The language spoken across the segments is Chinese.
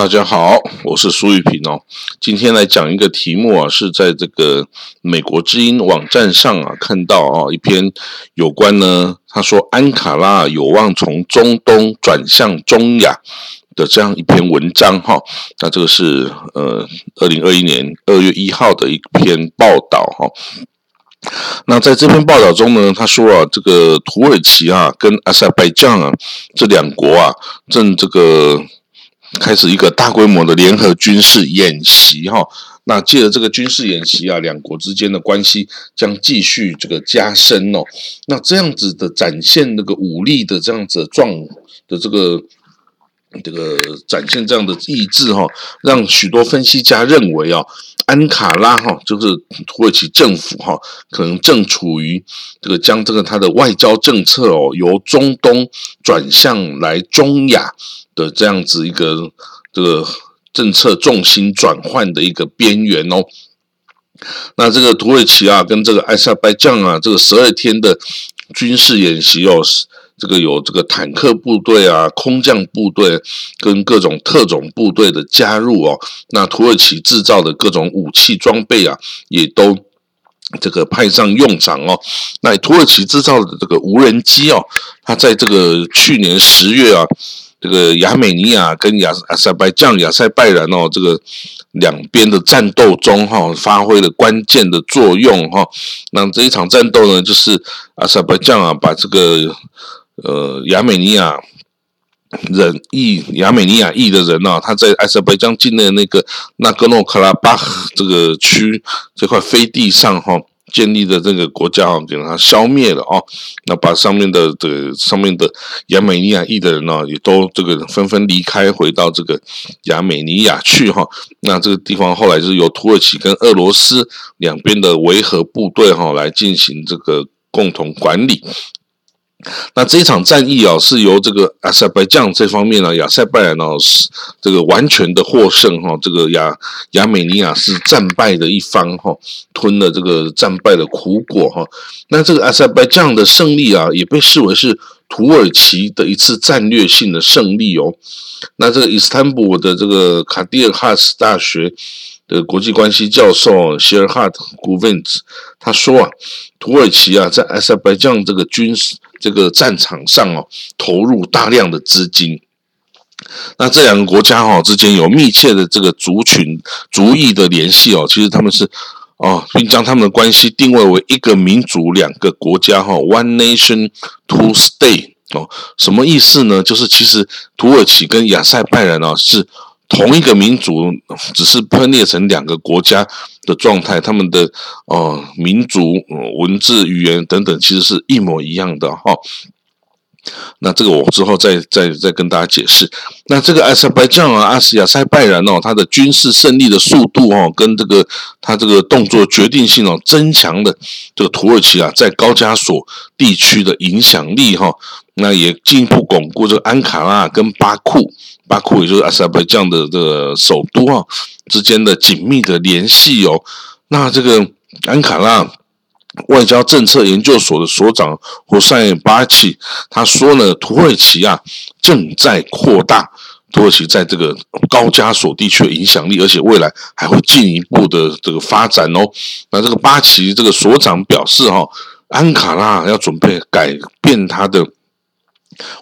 大家好，我是苏玉平哦。今天来讲一个题目啊，是在这个美国之音网站上啊看到啊一篇有关呢，他说安卡拉有望从中东转向中亚的这样一篇文章哈。那这个是呃二零二一年二月一号的一篇报道哈。那在这篇报道中呢，他说啊，这个土耳其啊跟阿塞拜疆啊这两国啊正这个。开始一个大规模的联合军事演习，哈，那借着这个军事演习啊，两国之间的关系将继续这个加深哦。那这样子的展现那个武力的这样子状的这个这个展现这样的意志哈，让许多分析家认为啊，安卡拉哈就是土耳其政府哈，可能正处于这个将这个他的外交政策哦，由中东转向来中亚。的这样子一个这个政策重心转换的一个边缘哦，那这个土耳其啊，跟这个埃塞拜疆啊，这个十二天的军事演习哦，这个有这个坦克部队啊、空降部队跟各种特种部队的加入哦，那土耳其制造的各种武器装备啊，也都这个派上用场哦。那土耳其制造的这个无人机哦，它在这个去年十月啊。这个亚美尼亚跟亚阿塞拜疆、亚塞拜然哦，这个两边的战斗中哈，发挥了关键的作用哈。那这一场战斗呢，就是阿塞拜疆啊，把这个呃亚美尼亚人裔亚美尼亚裔的人呢，他在阿塞拜疆境内那个纳戈诺卡拉巴这个区这块飞地上哈。建立的这个国家哦，给它消灭了哦，那把上面的这个上面的亚美尼亚裔的人呢，也都这个纷纷离开，回到这个亚美尼亚去哈。那这个地方后来就是由土耳其跟俄罗斯两边的维和部队哈来进行这个共同管理。那这一场战役啊，是由这个阿塞拜疆这方面呢，亚塞拜然呢是这个完全的获胜哈，这个亚亚美尼亚是战败的一方哈，吞了这个战败的苦果哈。那这个阿塞拜疆的胜利啊，也被视为是土耳其的一次战略性的胜利哦。那这个伊斯坦布尔的这个卡迪尔哈斯大学。的国际关系教授希尔哈特古文兹他说啊，土耳其啊在阿塞拜疆这个军事这个战场上哦，投入大量的资金。那这两个国家哈之间有密切的这个族群族裔的联系哦，其实他们是哦，并将他们的关系定位为一个民族两个国家哈，One Nation Two State 哦，什么意思呢？就是其实土耳其跟亚塞拜然啊是。同一个民族只是分裂成两个国家的状态，他们的哦民族、文字、语言等等，其实是一模一样的哈。那这个我之后再再再跟大家解释。那这个阿塞拜疆啊，阿斯亚塞拜然哦，他的军事胜利的速度哦，跟这个他这个动作决定性哦，增强的这个土耳其啊，在高加索地区的影响力哈。那也进一步巩固这个安卡拉跟巴库。巴库也就是阿塞拜疆的这个首都啊之间的紧密的联系哦。那这个安卡拉外交政策研究所的所长胡塞巴奇他说呢，土耳其啊正在扩大土耳其在这个高加索地区的影响力，而且未来还会进一步的这个发展哦。那这个巴奇这个所长表示哈，安卡拉要准备改变他的。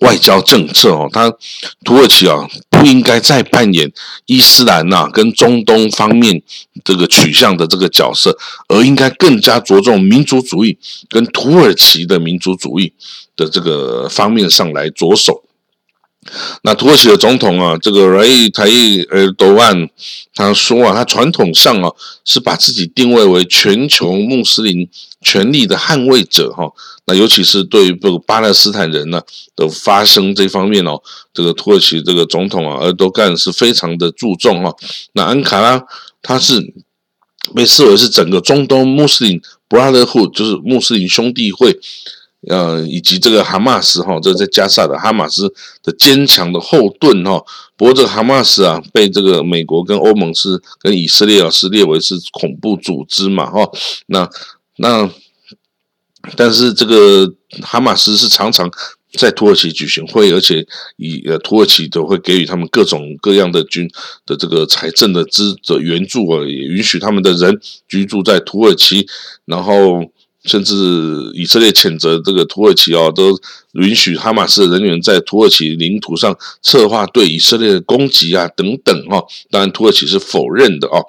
外交政策哦，他土耳其啊不应该再扮演伊斯兰呐跟中东方面这个取向的这个角色，而应该更加着重民族主义跟土耳其的民族主义的这个方面上来着手。那土耳其的总统啊，这个来台尔多安他说啊，他传统上啊是把自己定位为全球穆斯林权力的捍卫者哈。那尤其是对于这个巴勒斯坦人呢的发生这方面哦，这个土耳其这个总统啊尔多干是非常的注重哈。那安卡拉他是被视为是整个中东穆斯林 Brotherhood，就是穆斯林兄弟会。呃，以及这个哈马斯哈，这在加萨的哈马斯的坚强的后盾哈。不过这个哈马斯啊，被这个美国跟欧盟是跟以色列啊是列为是恐怖组织嘛哈。那那，但是这个哈马斯是常常在土耳其举行会，而且以呃土耳其都会给予他们各种各样的军的这个财政的资的援助啊，也允许他们的人居住在土耳其，然后甚至以色列谴责这个土耳其哦，都允许哈马斯的人员在土耳其领土上策划对以色列的攻击啊等等哈，当然土耳其是否认的哦。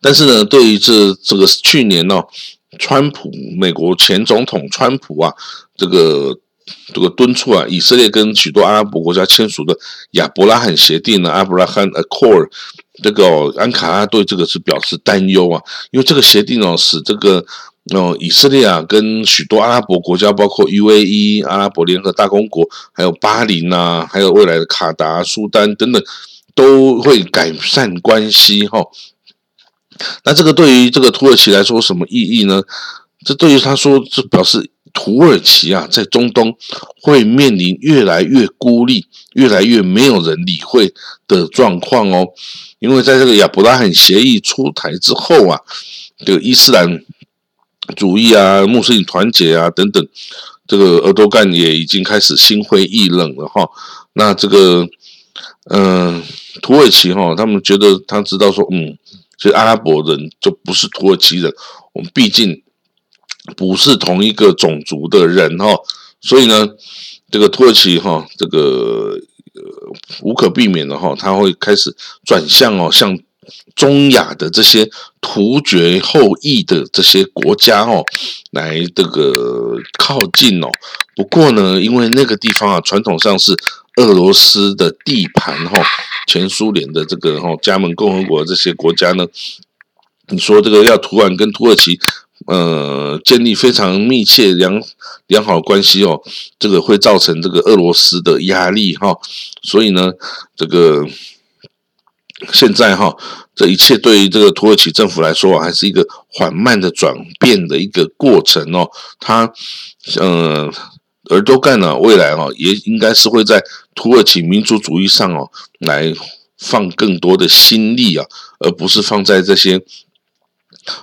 但是呢，对于这这个去年呢，川普美国前总统川普啊，这个。这个敦促啊，以色列跟许多阿拉伯国家签署的亚伯拉罕协定呢，阿伯拉罕 Accord，这个安卡拉对这个是表示担忧啊，因为这个协定哦，使这个哦以色列啊跟许多阿拉伯国家，包括 UAE 阿拉伯联合大公国，还有巴林呐，还有未来的卡达、苏丹等等，都会改善关系哈。那这个对于这个土耳其来说什么意义呢？这对于他说，这表示。土耳其啊，在中东会面临越来越孤立、越来越没有人理会的状况哦。因为在这个亚伯拉罕协议出台之后啊，这个伊斯兰主义啊、穆斯林团结啊等等，这个俄多干也已经开始心灰意冷了哈。那这个，嗯，土耳其哈，他们觉得他知道说，嗯，其实阿拉伯人就不是土耳其人，我们毕竟。不是同一个种族的人哈，所以呢，这个土耳其哈，这个呃无可避免的哈，他会开始转向哦，向中亚的这些突厥后裔的这些国家哦，来这个靠近哦。不过呢，因为那个地方啊，传统上是俄罗斯的地盘哈，前苏联的这个哈加盟共和国这些国家呢，你说这个要突然跟土耳其。呃，建立非常密切良良好关系哦，这个会造成这个俄罗斯的压力哈，所以呢，这个现在哈，这一切对于这个土耳其政府来说还是一个缓慢的转变的一个过程哦。它呃，而多干呢，未来哈也应该是会在土耳其民族主义上哦，来放更多的心力啊，而不是放在这些。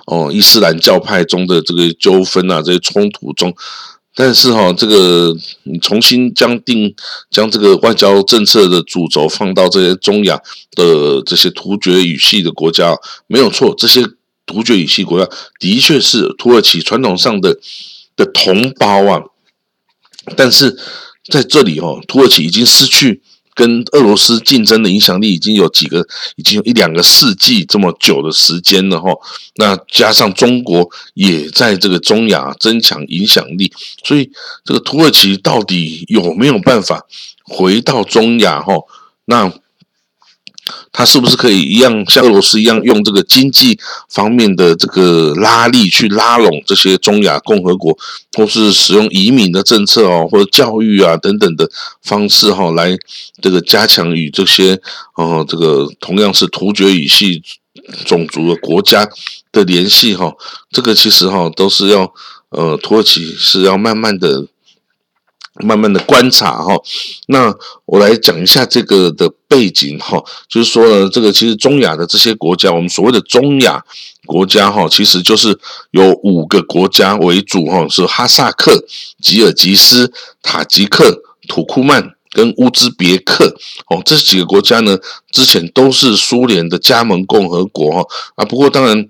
哦，伊斯兰教派中的这个纠纷啊，这些冲突中，但是哈，这个你重新将定将这个外交政策的主轴放到这些中亚的这些突厥语系的国家，没有错，这些突厥语系国家的确是土耳其传统上的的同胞啊，但是在这里哈，土耳其已经失去。跟俄罗斯竞争的影响力已经有几个，已经有一两个世纪这么久的时间了哈。那加上中国也在这个中亚增强影响力，所以这个土耳其到底有没有办法回到中亚哈？那？他是不是可以一样像俄罗斯一样用这个经济方面的这个拉力去拉拢这些中亚共和国，或是使用移民的政策哦，或者教育啊等等的方式哈，来这个加强与这些哦这个同样是突厥语系种族的国家的联系哈？这个其实哈都是要呃土耳其是要慢慢的。慢慢的观察哈，那我来讲一下这个的背景哈，就是说呢，这个其实中亚的这些国家，我们所谓的中亚国家哈，其实就是有五个国家为主哈，是哈萨克、吉尔吉斯、塔吉克、土库曼跟乌兹别克哦，这几个国家呢，之前都是苏联的加盟共和国哈。啊，不过当然。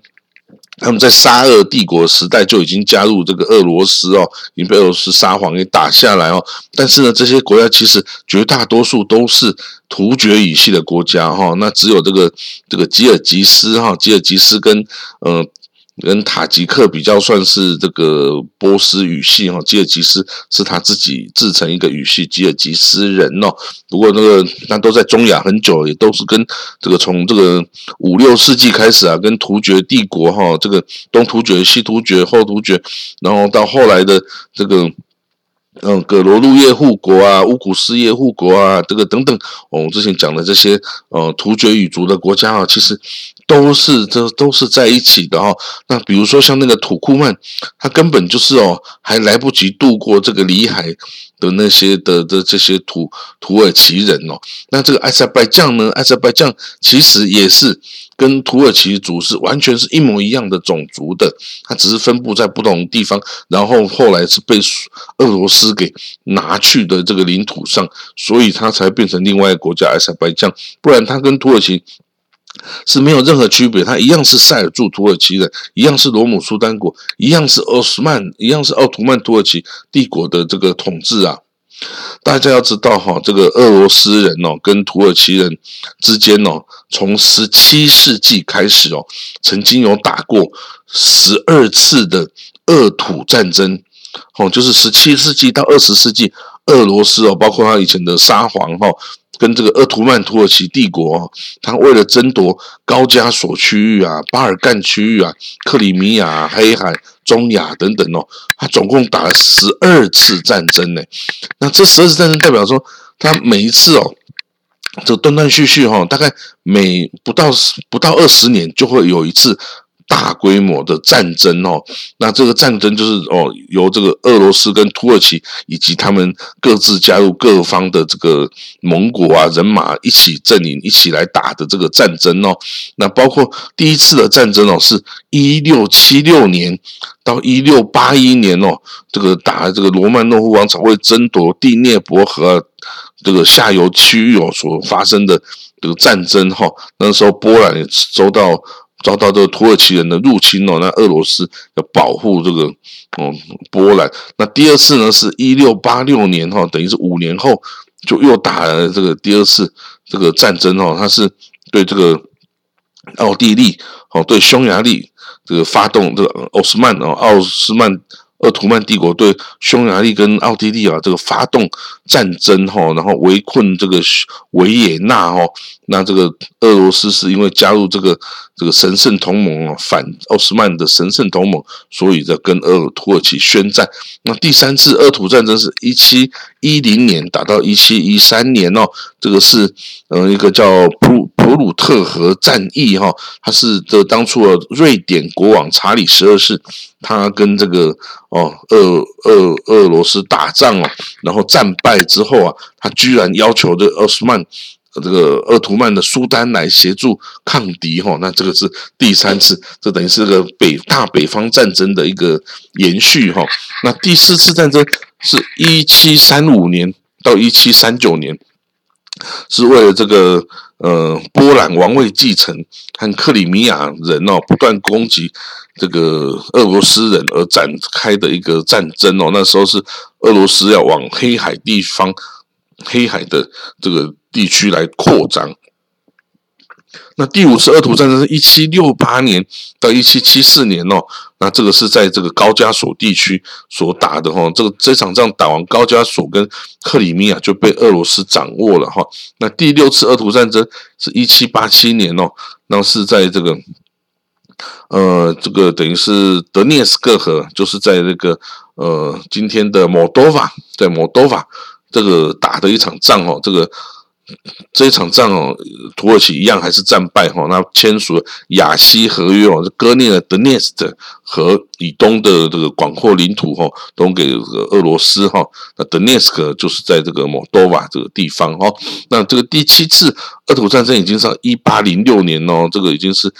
他们在沙俄帝国时代就已经加入这个俄罗斯哦，已经被俄罗斯沙皇给打下来哦。但是呢，这些国家其实绝大多数都是突厥语系的国家哈。那只有这个这个吉尔吉斯哈，吉尔吉斯跟嗯。跟塔吉克比较算是这个波斯语系哈，吉尔吉斯是他自己自成一个语系，吉尔吉斯人哦。不过那个那都在中亚很久，也都是跟这个从这个五六世纪开始啊，跟突厥帝国哈，这个东突厥、西突厥、后突厥，然后到后来的这个。嗯，葛罗路叶护国啊，乌古斯叶护国啊，这个等等，我们之前讲的这些呃突厥语族的国家啊，其实都是这都是在一起的哈。那比如说像那个土库曼，他根本就是哦，还来不及渡过这个里海的那些的的这些土土耳其人哦。那这个埃塞拜疆呢？埃塞拜疆其实也是跟土耳其族是完全是一模一样的种族的，它只是分布在不同地方，然后后来是被俄罗斯给拿去的这个领土上，所以它才变成另外一个国家埃塞拜疆。不然它跟土耳其。是没有任何区别，它一样是塞尔柱土耳其人，一样是罗姆苏丹国，一样是奥斯曼，一样是奥图曼土耳其帝国的这个统治啊。大家要知道哈，这个俄罗斯人哦，跟土耳其人之间哦，从十七世纪开始哦，曾经有打过十二次的俄土战争，哦，就是十七世纪到二十世纪，俄罗斯哦，包括他以前的沙皇哈。跟这个鄂图曼土耳其帝国，他为了争夺高加索区域啊、巴尔干区域啊、克里米亚、黑海、中亚等等哦，他总共打了十二次战争呢。那这十二次战争代表说，他每一次哦，这断断续续哈，大概每不到不到二十年就会有一次。大规模的战争哦，那这个战争就是哦，由这个俄罗斯跟土耳其以及他们各自加入各方的这个盟国啊人马一起阵营一起来打的这个战争哦。那包括第一次的战争哦，是一六七六年到一六八一年哦，这个打这个罗曼诺夫王朝为争夺第聂伯河这个下游区域哦所发生的这个战争哈。那时候波兰也遭到。遭到这个土耳其人的入侵哦，那俄罗斯要保护这个哦波兰。那第二次呢，是一六八六年哈，等于是五年后就又打了这个第二次这个战争哦，他是对这个奥地利哦，对匈牙利这个发动这个奥斯曼哦，奥斯曼。鄂图曼帝国对匈牙利跟奥地利啊这个发动战争哈，然后围困这个维也纳哈，那这个俄罗斯是因为加入这个这个神圣同盟啊，反奥斯曼的神圣同盟，所以在跟鄂土耳其宣战。那第三次鄂土战争是一七一零年打到一七一三年哦，这个是嗯一个叫普鲁特河战役哈，他是这当初的瑞典国王查理十二世。他跟这个哦，俄俄俄罗斯打仗哦，然后战败之后啊，他居然要求这奥斯曼这个鄂图曼的苏丹来协助抗敌哈，那这个是第三次，这等于是个北大北方战争的一个延续哈。那第四次战争是一七三五年到一七三九年，是为了这个呃波兰王位继承和克里米亚人哦不断攻击。这个俄罗斯人而展开的一个战争哦，那时候是俄罗斯要往黑海地方、黑海的这个地区来扩张。那第五次俄土战争是一七六八年到一七七四年哦，那这个是在这个高加索地区所打的哈。这个这场仗打完，高加索跟克里米亚就被俄罗斯掌握了哈。那第六次俄土战争是一七八七年哦，那是在这个。呃，这个等于是德涅斯克河，就是在那个呃今天的摩多瓦，在摩多瓦这个打的一场仗哦，这个这一场仗哦，土耳其一样还是战败哈，那签署了雅西合约哦，割裂了德涅斯特和以东的这个广阔领土哈，都给这个俄罗斯哈，那德涅斯克就是在这个摩多瓦这个地方哈，那这个第七次俄土战争已经上一八零六年哦，这个已经是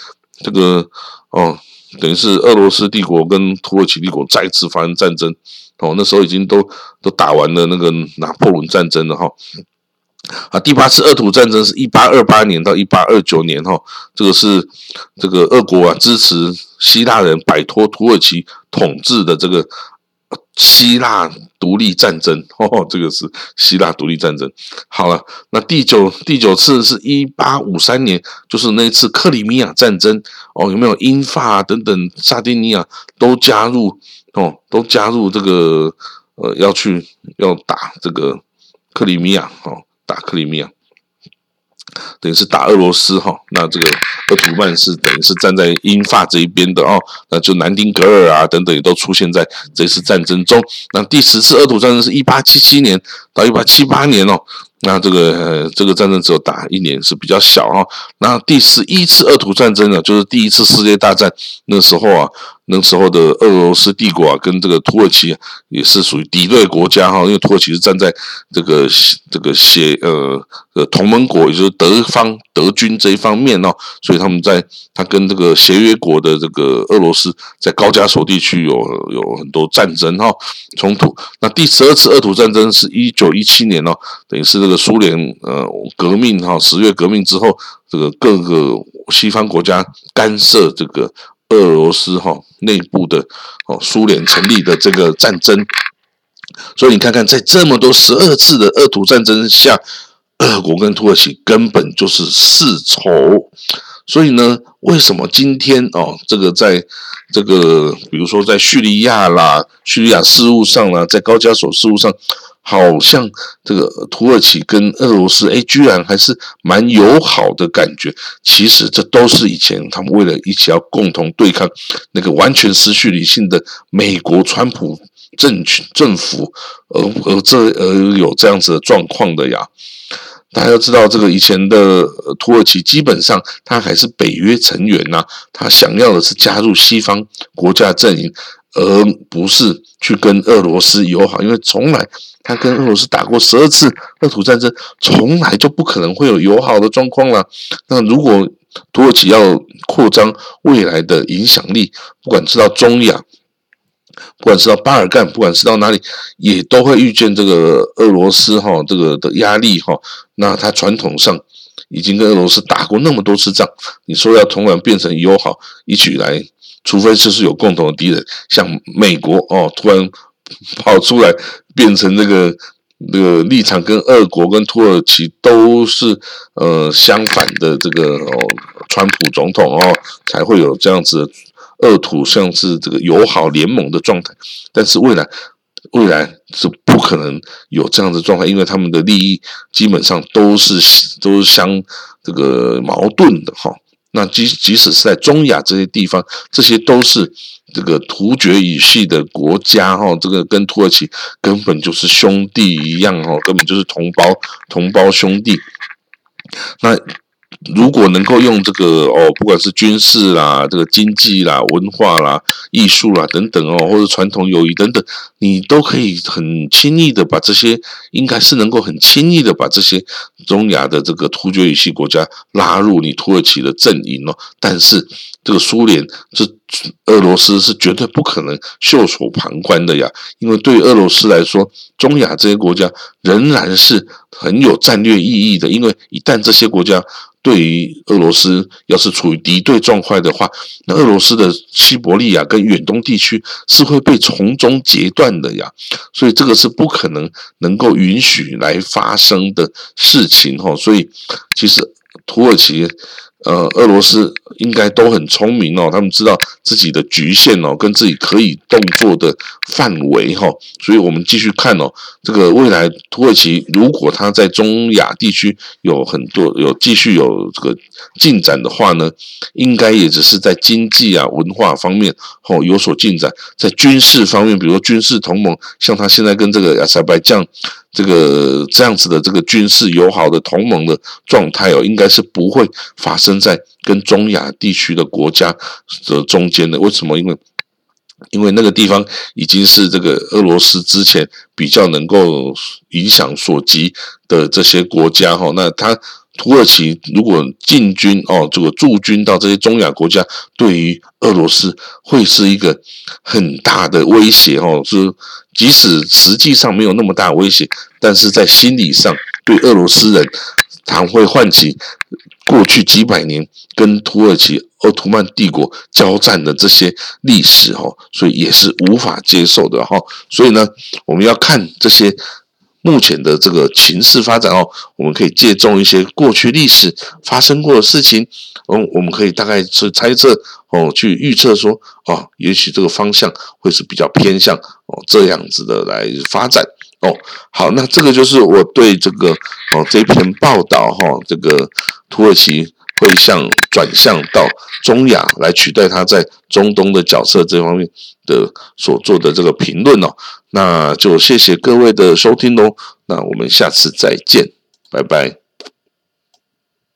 这个。哦，等于是俄罗斯帝国跟土耳其帝国再次发生战争。哦，那时候已经都都打完了那个拿破仑战争了哈。啊，第八次俄土战争是一八二八年到一八二九年哈。这个是这个俄国啊支持希腊人摆脱土耳其统治的这个。希腊独立战争哦，这个是希腊独立战争。好了，那第九第九次是一八五三年，就是那一次克里米亚战争哦，有没有英法等等萨丁尼亚都加入哦，都加入这个呃要去要打这个克里米亚哦，打克里米亚。等于是打俄罗斯哈，那这个鄂图曼是等于是站在英法这一边的哦，那就南丁格尔啊等等也都出现在这次战争中。那第十次鄂土战争是一八七七年到一八七八年哦，那这个这个战争只有打一年，是比较小哈。那第十一次二土战争呢，就是第一次世界大战那时候啊。那时候的俄罗斯帝国啊，跟这个土耳其也是属于敌对国家哈，因为土耳其是站在这个这个协呃呃同盟国，也就是德方德军这一方面哦，所以他们在他跟这个协约国的这个俄罗斯在高加索地区有有很多战争哈冲突。那第十二次俄土战争是一九一七年哦，等于是这个苏联呃革命哈十月革命之后，这个各个西方国家干涉这个。俄罗斯哈内部的哦，苏联成立的这个战争，所以你看看，在这么多十二次的恶土战争下，俄国跟土耳其根本就是世仇。所以呢，为什么今天哦，这个在这个比如说在叙利亚啦、叙利亚事务上啦，在高加索事务上。好像这个土耳其跟俄罗斯，哎，居然还是蛮友好的感觉。其实这都是以前他们为了一起要共同对抗那个完全失去理性的美国川普政权政府，而而这而有这样子的状况的呀。大家要知道，这个以前的土耳其基本上他还是北约成员呐，他想要的是加入西方国家阵营。而不是去跟俄罗斯友好，因为从来他跟俄罗斯打过十二次俄土战争，从来就不可能会有友好的状况了。那如果土耳其要扩张未来的影响力，不管是到中亚，不管是到巴尔干，不管是到哪里，也都会遇见这个俄罗斯哈这个的压力哈。那他传统上已经跟俄罗斯打过那么多次仗，你说要突然变成友好，一起来。除非就是有共同的敌人，像美国哦，突然跑出来变成那个那个立场跟俄国跟土耳其都是呃相反的这个哦，川普总统哦，才会有这样子俄土像是这个友好联盟的状态。但是未来未来是不可能有这样的状态，因为他们的利益基本上都是都是相这个矛盾的哈。那即即使是在中亚这些地方，这些都是这个突厥语系的国家哈，这个跟土耳其根本就是兄弟一样哈，根本就是同胞同胞兄弟。那。如果能够用这个哦，不管是军事啦、这个经济啦、文化啦、艺术啦等等哦，或者传统友谊等等，你都可以很轻易的把这些，应该是能够很轻易的把这些中亚的这个突厥语系国家拉入你土耳其的阵营哦。但是这个苏联这俄罗斯是绝对不可能袖手旁观的呀，因为对俄罗斯来说，中亚这些国家仍然是很有战略意义的，因为一旦这些国家对于俄罗斯要是处于敌对状态的话，那俄罗斯的西伯利亚跟远东地区是会被从中截断的呀，所以这个是不可能能够允许来发生的事情哈。所以其实土耳其。呃，俄罗斯应该都很聪明哦，他们知道自己的局限哦，跟自己可以动作的范围哈，所以我们继续看哦，这个未来土耳其如果他在中亚地区有很多有继续有这个进展的话呢，应该也只是在经济啊、文化方面哦有所进展，在军事方面，比如说军事同盟，像他现在跟这个亚塞拜疆。这个这样子的这个军事友好的同盟的状态哦，应该是不会发生在跟中亚地区的国家的中间的。为什么？因为因为那个地方已经是这个俄罗斯之前比较能够影响所及的这些国家哈。那它土耳其如果进军哦，这个驻军到这些中亚国家，对于俄罗斯会是一个很大的威胁哦，是。即使实际上没有那么大威胁，但是在心理上对俄罗斯人，常会唤起过去几百年跟土耳其奥图曼帝国交战的这些历史哦，所以也是无法接受的哈。所以呢，我们要看这些目前的这个情势发展哦，我们可以借重一些过去历史发生过的事情，嗯，我们可以大概是猜测。哦，去预测说，哦，也许这个方向会是比较偏向哦这样子的来发展。哦，好，那这个就是我对这个哦这篇报道哈，这个土耳其会向转向到中亚来取代他在中东的角色这方面的所做的这个评论哦。那就谢谢各位的收听喽，那我们下次再见。拜拜。